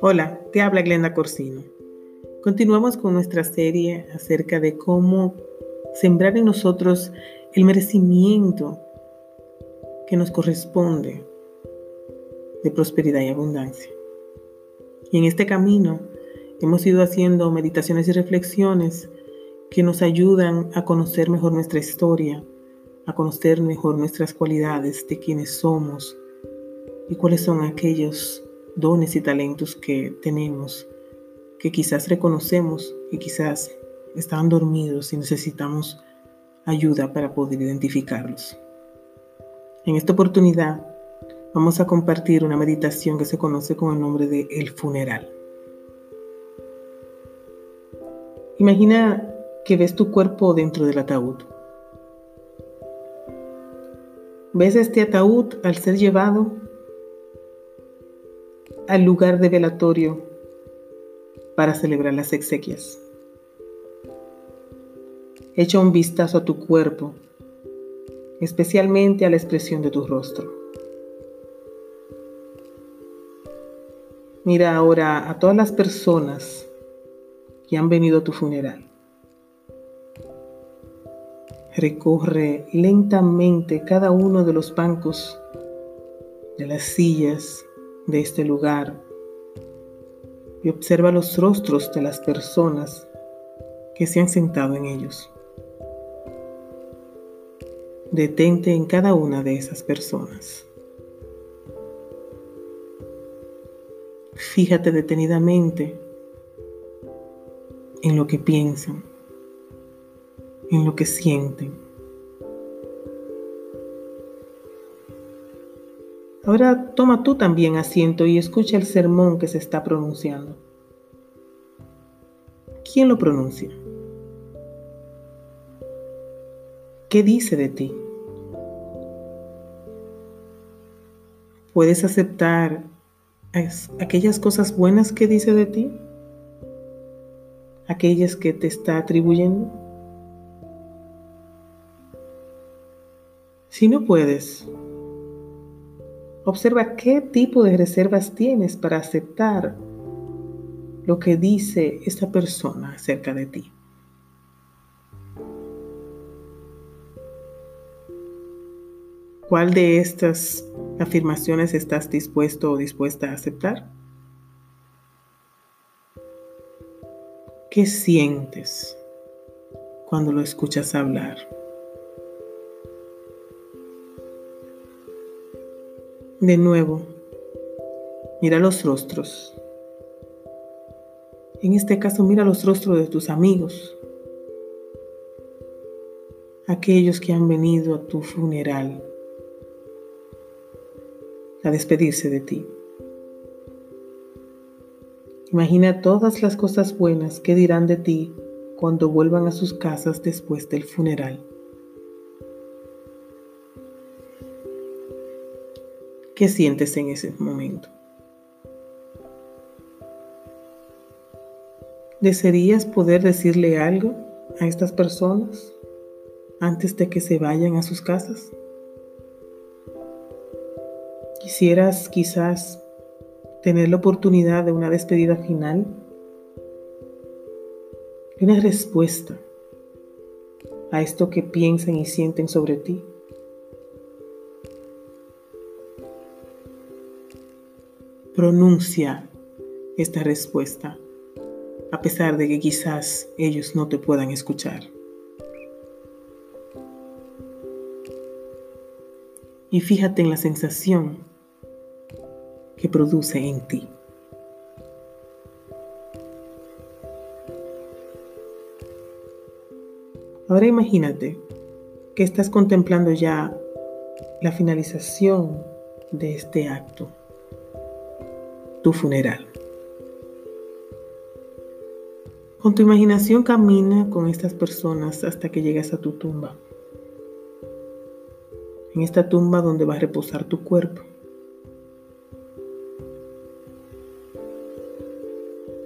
Hola, te habla Glenda Corsino. Continuamos con nuestra serie acerca de cómo sembrar en nosotros el merecimiento que nos corresponde de prosperidad y abundancia. Y en este camino hemos ido haciendo meditaciones y reflexiones que nos ayudan a conocer mejor nuestra historia, a conocer mejor nuestras cualidades de quienes somos y cuáles son aquellos dones y talentos que tenemos, que quizás reconocemos y quizás están dormidos y necesitamos ayuda para poder identificarlos. En esta oportunidad vamos a compartir una meditación que se conoce con el nombre de El funeral. Imagina que ves tu cuerpo dentro del ataúd. Ves este ataúd al ser llevado al lugar de velatorio para celebrar las exequias. Echa un vistazo a tu cuerpo, especialmente a la expresión de tu rostro. Mira ahora a todas las personas que han venido a tu funeral. Recorre lentamente cada uno de los bancos, de las sillas, de este lugar y observa los rostros de las personas que se han sentado en ellos. Detente en cada una de esas personas. Fíjate detenidamente en lo que piensan, en lo que sienten. Ahora toma tú también asiento y escucha el sermón que se está pronunciando. ¿Quién lo pronuncia? ¿Qué dice de ti? ¿Puedes aceptar aquellas cosas buenas que dice de ti? ¿Aquellas que te está atribuyendo? Si no puedes, Observa qué tipo de reservas tienes para aceptar lo que dice esta persona acerca de ti. ¿Cuál de estas afirmaciones estás dispuesto o dispuesta a aceptar? ¿Qué sientes cuando lo escuchas hablar? De nuevo, mira los rostros. En este caso, mira los rostros de tus amigos, aquellos que han venido a tu funeral a despedirse de ti. Imagina todas las cosas buenas que dirán de ti cuando vuelvan a sus casas después del funeral. ¿Qué sientes en ese momento? ¿Desearías poder decirle algo a estas personas antes de que se vayan a sus casas? ¿Quisieras quizás tener la oportunidad de una despedida final? Una respuesta a esto que piensan y sienten sobre ti. Pronuncia esta respuesta, a pesar de que quizás ellos no te puedan escuchar. Y fíjate en la sensación que produce en ti. Ahora imagínate que estás contemplando ya la finalización de este acto tu funeral. Con tu imaginación camina con estas personas hasta que llegues a tu tumba. En esta tumba donde va a reposar tu cuerpo.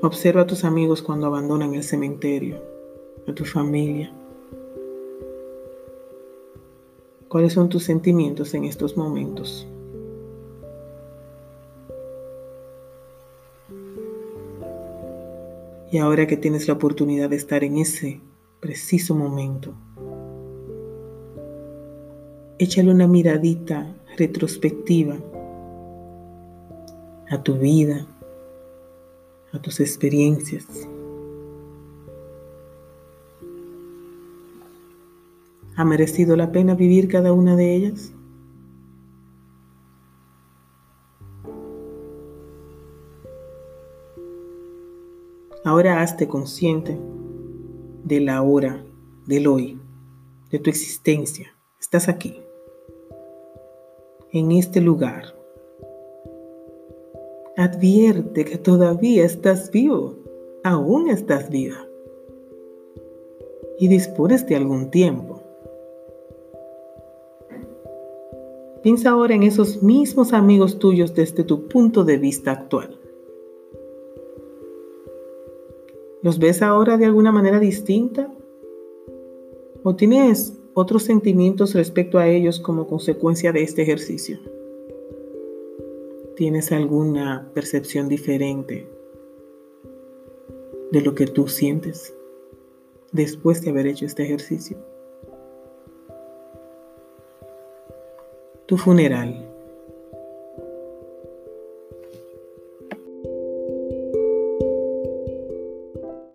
Observa a tus amigos cuando abandonan el cementerio, a tu familia. ¿Cuáles son tus sentimientos en estos momentos? Y ahora que tienes la oportunidad de estar en ese preciso momento, échale una miradita retrospectiva a tu vida, a tus experiencias. ¿Ha merecido la pena vivir cada una de ellas? Ahora hazte consciente de la hora, del hoy, de tu existencia. Estás aquí, en este lugar. Advierte que todavía estás vivo, aún estás viva. Y dispones de algún tiempo. Piensa ahora en esos mismos amigos tuyos desde tu punto de vista actual. ¿Los ves ahora de alguna manera distinta? ¿O tienes otros sentimientos respecto a ellos como consecuencia de este ejercicio? ¿Tienes alguna percepción diferente de lo que tú sientes después de haber hecho este ejercicio? Tu funeral.